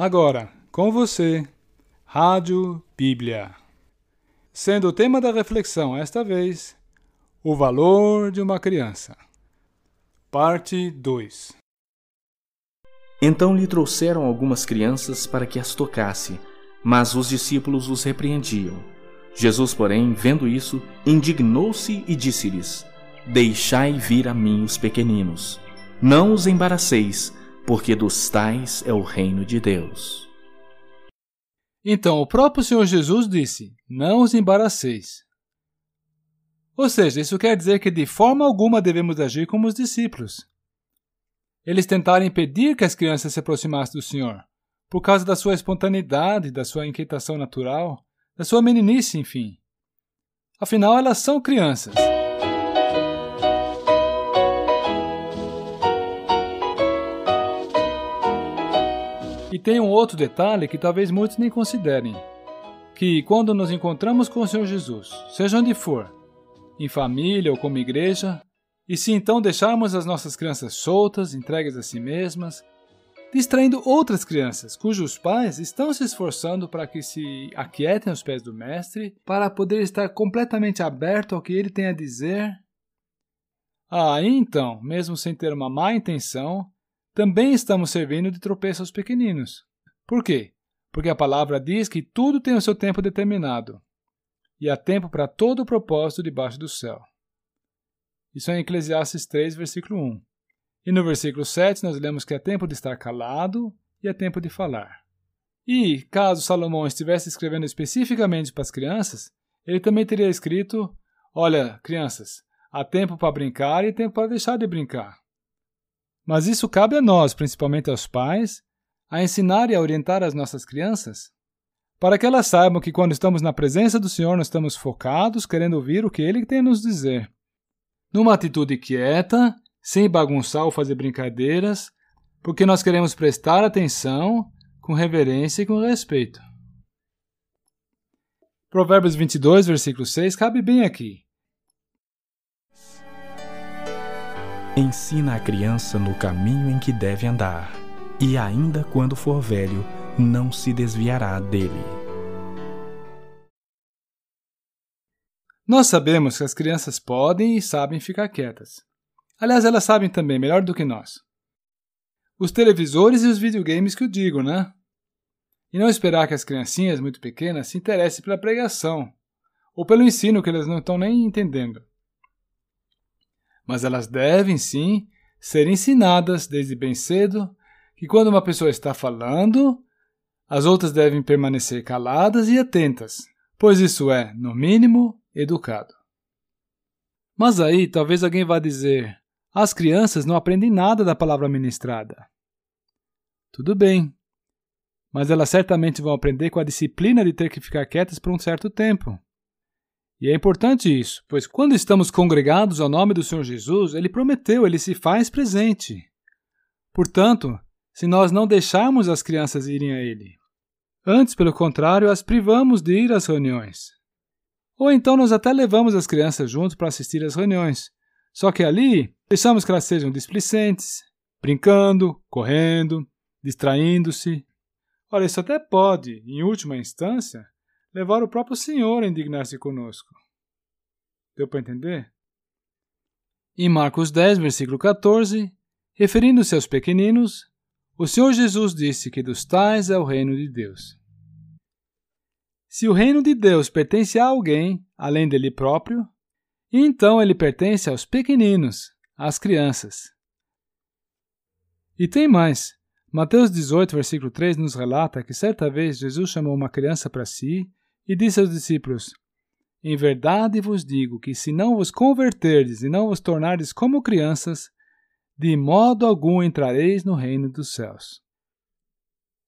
Agora, com você, Rádio Bíblia. Sendo o tema da reflexão esta vez, o valor de uma criança. Parte 2 Então lhe trouxeram algumas crianças para que as tocasse, mas os discípulos os repreendiam. Jesus, porém, vendo isso, indignou-se e disse-lhes: Deixai vir a mim os pequeninos, não os embaraceis, porque dos tais é o reino de Deus. Então o próprio Senhor Jesus disse: Não os embaraceis. Ou seja, isso quer dizer que de forma alguma devemos agir como os discípulos. Eles tentaram impedir que as crianças se aproximassem do Senhor, por causa da sua espontaneidade, da sua inquietação natural, da sua meninice, enfim. Afinal, elas são crianças. E tem um outro detalhe que talvez muitos nem considerem: que quando nos encontramos com o Senhor Jesus, seja onde for, em família ou como igreja, e se então deixarmos as nossas crianças soltas, entregues a si mesmas, distraindo outras crianças cujos pais estão se esforçando para que se aquietem aos pés do Mestre, para poder estar completamente aberto ao que ele tem a dizer. Ah, então, mesmo sem ter uma má intenção, também estamos servindo de tropeço aos pequeninos. Por quê? Porque a palavra diz que tudo tem o seu tempo determinado, e há tempo para todo o propósito debaixo do céu. Isso é em Eclesiastes 3, versículo 1. E no versículo 7 nós lemos que é tempo de estar calado e é tempo de falar. E, caso Salomão estivesse escrevendo especificamente para as crianças, ele também teria escrito: Olha, crianças, há tempo para brincar e tempo para deixar de brincar. Mas isso cabe a nós, principalmente aos pais, a ensinar e a orientar as nossas crianças, para que elas saibam que quando estamos na presença do Senhor, nós estamos focados, querendo ouvir o que Ele tem a nos dizer. Numa atitude quieta, sem bagunçar ou fazer brincadeiras, porque nós queremos prestar atenção com reverência e com respeito. Provérbios 22, versículo 6 cabe bem aqui. Ensina a criança no caminho em que deve andar, e ainda quando for velho, não se desviará dele. Nós sabemos que as crianças podem e sabem ficar quietas. Aliás, elas sabem também melhor do que nós. Os televisores e os videogames que o digo, né? E não esperar que as criancinhas muito pequenas se interessem pela pregação ou pelo ensino que elas não estão nem entendendo mas elas devem sim ser ensinadas desde bem cedo que quando uma pessoa está falando, as outras devem permanecer caladas e atentas, pois isso é, no mínimo, educado. Mas aí talvez alguém vá dizer: as crianças não aprendem nada da palavra ministrada. Tudo bem, mas elas certamente vão aprender com a disciplina de ter que ficar quietas por um certo tempo. E é importante isso, pois quando estamos congregados ao nome do Senhor Jesus, ele prometeu, ele se faz presente. Portanto, se nós não deixarmos as crianças irem a ele, antes, pelo contrário, as privamos de ir às reuniões. Ou então nós até levamos as crianças juntos para assistir às reuniões, só que ali deixamos que elas sejam displicentes, brincando, correndo, distraindo-se. Ora, isso até pode, em última instância, levar o próprio Senhor a indignar-se conosco. Deu para entender? Em Marcos 10, versículo 14, referindo-se aos pequeninos, o Senhor Jesus disse que dos tais é o reino de Deus. Se o reino de Deus pertence a alguém, além dele próprio, então ele pertence aos pequeninos, às crianças. E tem mais. Mateus 18, versículo 3 nos relata que certa vez Jesus chamou uma criança para si e disse aos discípulos: Em verdade vos digo que se não vos converterdes e não vos tornardes como crianças, de modo algum entrareis no reino dos céus.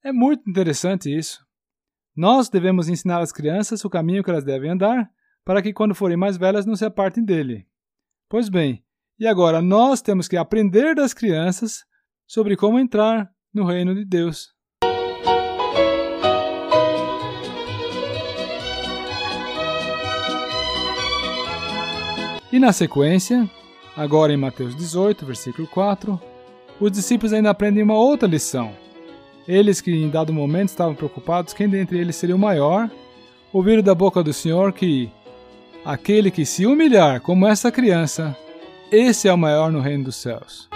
É muito interessante isso. Nós devemos ensinar às crianças o caminho que elas devem andar, para que quando forem mais velhas não se apartem dele. Pois bem, e agora nós temos que aprender das crianças sobre como entrar no reino de Deus. E na sequência, agora em Mateus 18, versículo 4, os discípulos ainda aprendem uma outra lição. Eles que em dado momento estavam preocupados quem dentre eles seria o maior, ouviram da boca do Senhor que aquele que se humilhar como essa criança, esse é o maior no reino dos céus.